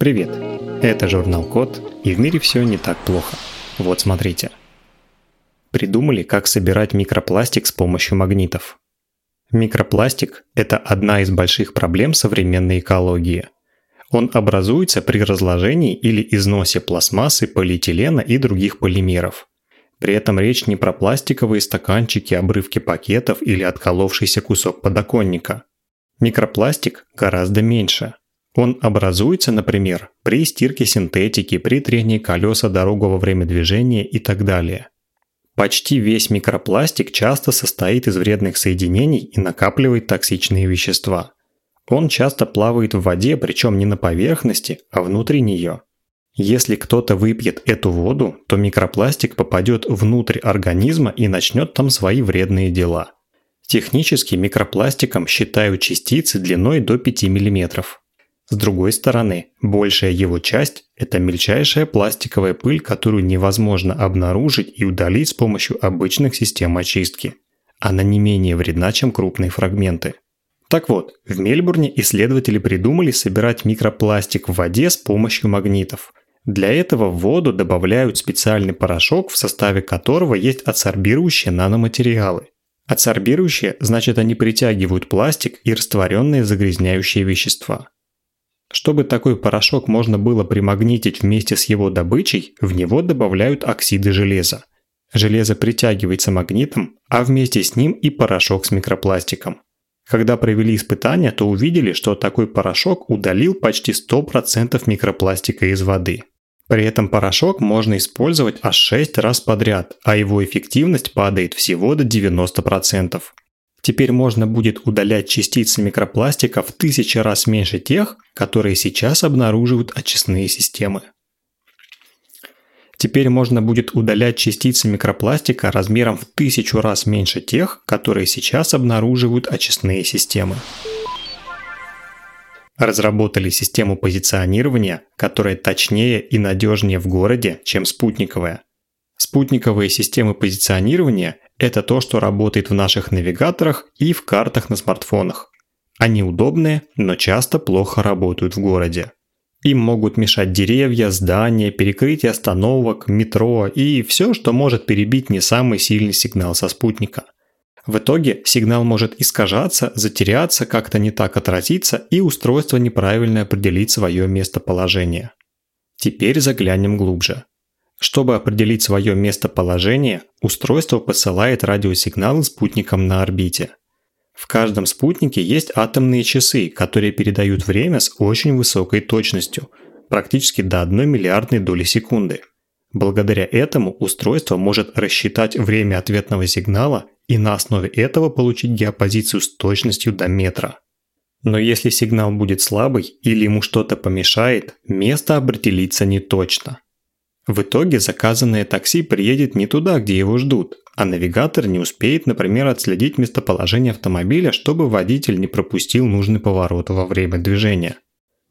Привет! Это журнал Код, и в мире все не так плохо. Вот смотрите. Придумали, как собирать микропластик с помощью магнитов. Микропластик – это одна из больших проблем современной экологии. Он образуется при разложении или износе пластмассы, полиэтилена и других полимеров. При этом речь не про пластиковые стаканчики, обрывки пакетов или отколовшийся кусок подоконника. Микропластик гораздо меньше – он образуется, например, при стирке синтетики, при трении колеса дорогу во время движения и так далее. Почти весь микропластик часто состоит из вредных соединений и накапливает токсичные вещества. Он часто плавает в воде, причем не на поверхности, а внутри нее. Если кто-то выпьет эту воду, то микропластик попадет внутрь организма и начнет там свои вредные дела. Технически микропластиком считают частицы длиной до 5 мм. С другой стороны, большая его часть – это мельчайшая пластиковая пыль, которую невозможно обнаружить и удалить с помощью обычных систем очистки. Она не менее вредна, чем крупные фрагменты. Так вот, в Мельбурне исследователи придумали собирать микропластик в воде с помощью магнитов. Для этого в воду добавляют специальный порошок, в составе которого есть адсорбирующие наноматериалы. Адсорбирующие – значит они притягивают пластик и растворенные загрязняющие вещества. Чтобы такой порошок можно было примагнитить вместе с его добычей, в него добавляют оксиды железа. Железо притягивается магнитом, а вместе с ним и порошок с микропластиком. Когда провели испытания, то увидели, что такой порошок удалил почти 100% микропластика из воды. При этом порошок можно использовать аж 6 раз подряд, а его эффективность падает всего до 90%. Теперь можно будет удалять частицы микропластика в тысячи раз меньше тех, которые сейчас обнаруживают очистные системы. Теперь можно будет удалять частицы микропластика размером в тысячу раз меньше тех, которые сейчас обнаруживают очистные системы. Разработали систему позиционирования, которая точнее и надежнее в городе, чем спутниковая. Спутниковые системы позиционирования это то, что работает в наших навигаторах и в картах на смартфонах. Они удобные, но часто плохо работают в городе. Им могут мешать деревья, здания, перекрытие остановок, метро и все, что может перебить не самый сильный сигнал со спутника. В итоге сигнал может искажаться, затеряться, как-то не так отразиться и устройство неправильно определить свое местоположение. Теперь заглянем глубже. Чтобы определить свое местоположение, устройство посылает радиосигналы спутникам на орбите. В каждом спутнике есть атомные часы, которые передают время с очень высокой точностью, практически до 1 миллиардной доли секунды. Благодаря этому устройство может рассчитать время ответного сигнала и на основе этого получить геопозицию с точностью до метра. Но если сигнал будет слабый или ему что-то помешает, место определиться не точно – в итоге заказанное такси приедет не туда, где его ждут, а навигатор не успеет, например, отследить местоположение автомобиля, чтобы водитель не пропустил нужный поворот во время движения.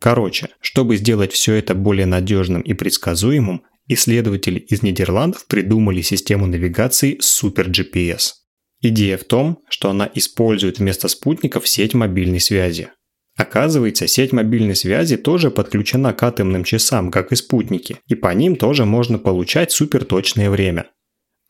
Короче, чтобы сделать все это более надежным и предсказуемым, исследователи из Нидерландов придумали систему навигации Super GPS. Идея в том, что она использует вместо спутников сеть мобильной связи. Оказывается, сеть мобильной связи тоже подключена к атомным часам, как и спутники, и по ним тоже можно получать суперточное время.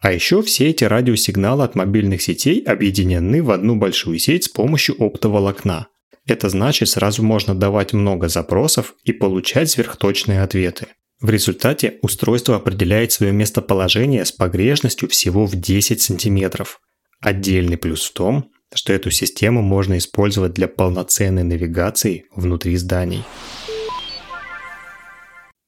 А еще все эти радиосигналы от мобильных сетей объединены в одну большую сеть с помощью оптоволокна. Это значит, сразу можно давать много запросов и получать сверхточные ответы. В результате устройство определяет свое местоположение с погрешностью всего в 10 сантиметров. Отдельный плюс в том, что эту систему можно использовать для полноценной навигации внутри зданий.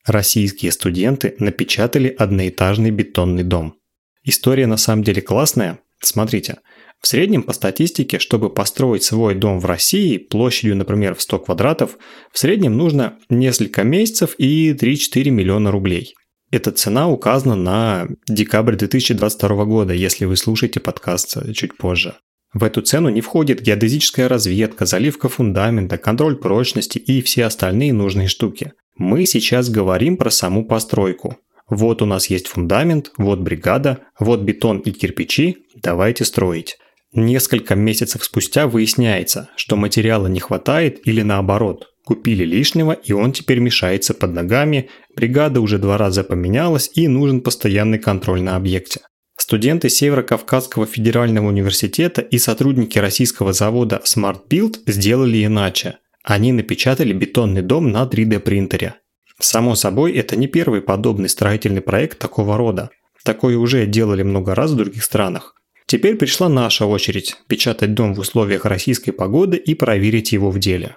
Российские студенты напечатали одноэтажный бетонный дом. История на самом деле классная. Смотрите, в среднем по статистике, чтобы построить свой дом в России площадью, например, в 100 квадратов, в среднем нужно несколько месяцев и 3-4 миллиона рублей. Эта цена указана на декабрь 2022 года, если вы слушаете подкаст чуть позже. В эту цену не входит геодезическая разведка, заливка фундамента, контроль прочности и все остальные нужные штуки. Мы сейчас говорим про саму постройку. Вот у нас есть фундамент, вот бригада, вот бетон и кирпичи, давайте строить. Несколько месяцев спустя выясняется, что материала не хватает или наоборот, Купили лишнего, и он теперь мешается под ногами, бригада уже два раза поменялась и нужен постоянный контроль на объекте. Студенты Северо-Кавказского федерального университета и сотрудники российского завода Smart Build сделали иначе. Они напечатали бетонный дом на 3D принтере. Само собой, это не первый подобный строительный проект такого рода. Такое уже делали много раз в других странах. Теперь пришла наша очередь печатать дом в условиях российской погоды и проверить его в деле.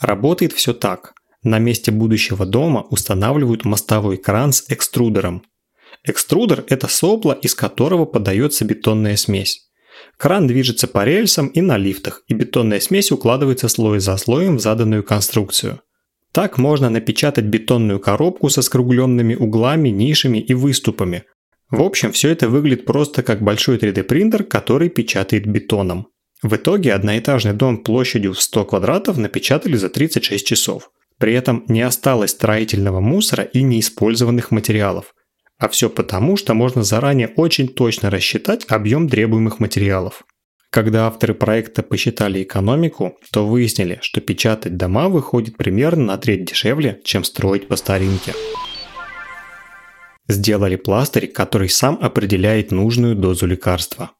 Работает все так. На месте будущего дома устанавливают мостовой кран с экструдером. Экструдер – это сопло, из которого подается бетонная смесь. Кран движется по рельсам и на лифтах, и бетонная смесь укладывается слой за слоем в заданную конструкцию. Так можно напечатать бетонную коробку со скругленными углами, нишами и выступами. В общем, все это выглядит просто как большой 3D принтер, который печатает бетоном. В итоге одноэтажный дом площадью в 100 квадратов напечатали за 36 часов. При этом не осталось строительного мусора и неиспользованных материалов. А все потому, что можно заранее очень точно рассчитать объем требуемых материалов. Когда авторы проекта посчитали экономику, то выяснили, что печатать дома выходит примерно на треть дешевле, чем строить по старинке. Сделали пластырь, который сам определяет нужную дозу лекарства.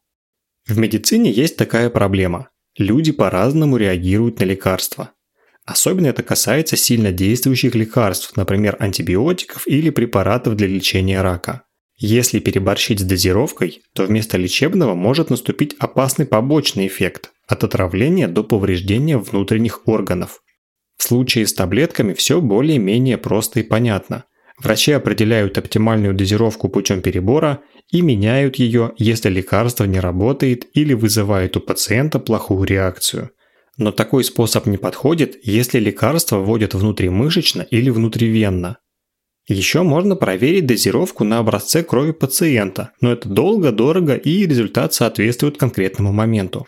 В медицине есть такая проблема. Люди по-разному реагируют на лекарства. Особенно это касается сильно действующих лекарств, например, антибиотиков или препаратов для лечения рака. Если переборщить с дозировкой, то вместо лечебного может наступить опасный побочный эффект – от отравления до повреждения внутренних органов. В случае с таблетками все более-менее просто и понятно. Врачи определяют оптимальную дозировку путем перебора и меняют ее, если лекарство не работает или вызывает у пациента плохую реакцию. Но такой способ не подходит, если лекарство вводят внутримышечно или внутривенно. Еще можно проверить дозировку на образце крови пациента, но это долго, дорого и результат соответствует конкретному моменту.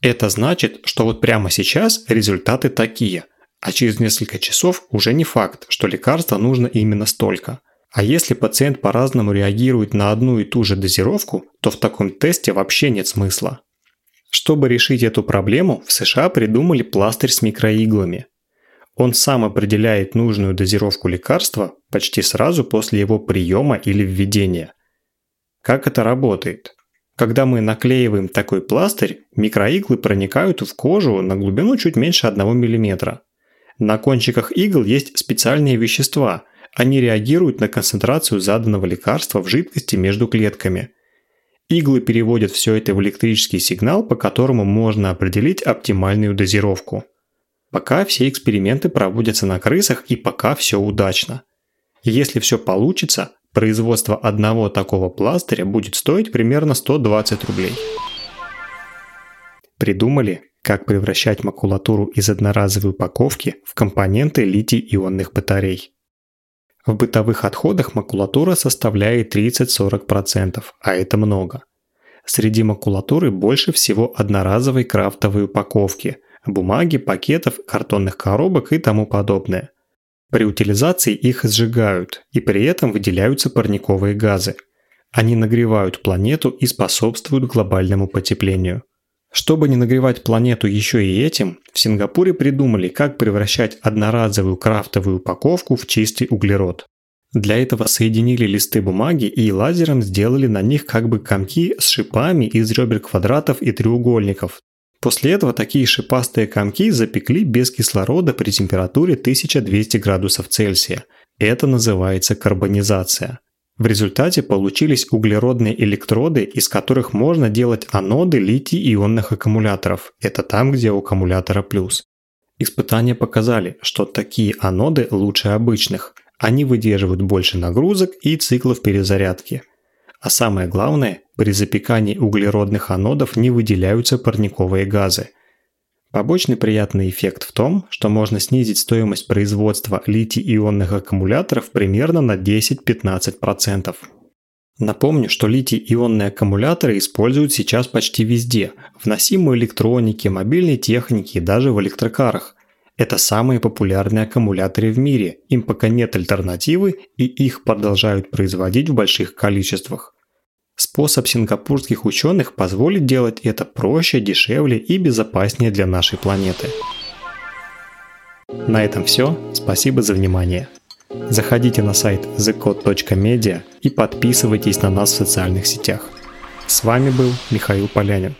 Это значит, что вот прямо сейчас результаты такие, а через несколько часов уже не факт, что лекарства нужно именно столько. А если пациент по-разному реагирует на одну и ту же дозировку, то в таком тесте вообще нет смысла. Чтобы решить эту проблему, в США придумали пластырь с микроиглами. Он сам определяет нужную дозировку лекарства почти сразу после его приема или введения. Как это работает? Когда мы наклеиваем такой пластырь, микроиглы проникают в кожу на глубину чуть меньше 1 мм. На кончиках игл есть специальные вещества – они реагируют на концентрацию заданного лекарства в жидкости между клетками. Иглы переводят все это в электрический сигнал, по которому можно определить оптимальную дозировку. Пока все эксперименты проводятся на крысах и пока все удачно. Если все получится, производство одного такого пластыря будет стоить примерно 120 рублей. Придумали, как превращать макулатуру из одноразовой упаковки в компоненты литий-ионных батарей. В бытовых отходах макулатура составляет 30-40%, а это много. Среди макулатуры больше всего одноразовой крафтовой упаковки, бумаги, пакетов, картонных коробок и тому подобное. При утилизации их сжигают, и при этом выделяются парниковые газы. Они нагревают планету и способствуют глобальному потеплению. Чтобы не нагревать планету еще и этим, в Сингапуре придумали, как превращать одноразовую крафтовую упаковку в чистый углерод. Для этого соединили листы бумаги и лазером сделали на них как бы комки с шипами из ребер квадратов и треугольников. После этого такие шипастые комки запекли без кислорода при температуре 1200 градусов Цельсия. Это называется карбонизация. В результате получились углеродные электроды, из которых можно делать аноды литий-ионных аккумуляторов. Это там, где у аккумулятора плюс. Испытания показали, что такие аноды лучше обычных. Они выдерживают больше нагрузок и циклов перезарядки. А самое главное, при запекании углеродных анодов не выделяются парниковые газы. Побочный приятный эффект в том, что можно снизить стоимость производства литий-ионных аккумуляторов примерно на 10-15%. Напомню, что литий-ионные аккумуляторы используют сейчас почти везде – в носимой электронике, мобильной технике и даже в электрокарах. Это самые популярные аккумуляторы в мире, им пока нет альтернативы и их продолжают производить в больших количествах. Способ сингапурских ученых позволит делать это проще, дешевле и безопаснее для нашей планеты. На этом все. Спасибо за внимание. Заходите на сайт thecode.media и подписывайтесь на нас в социальных сетях. С вами был Михаил Полянин.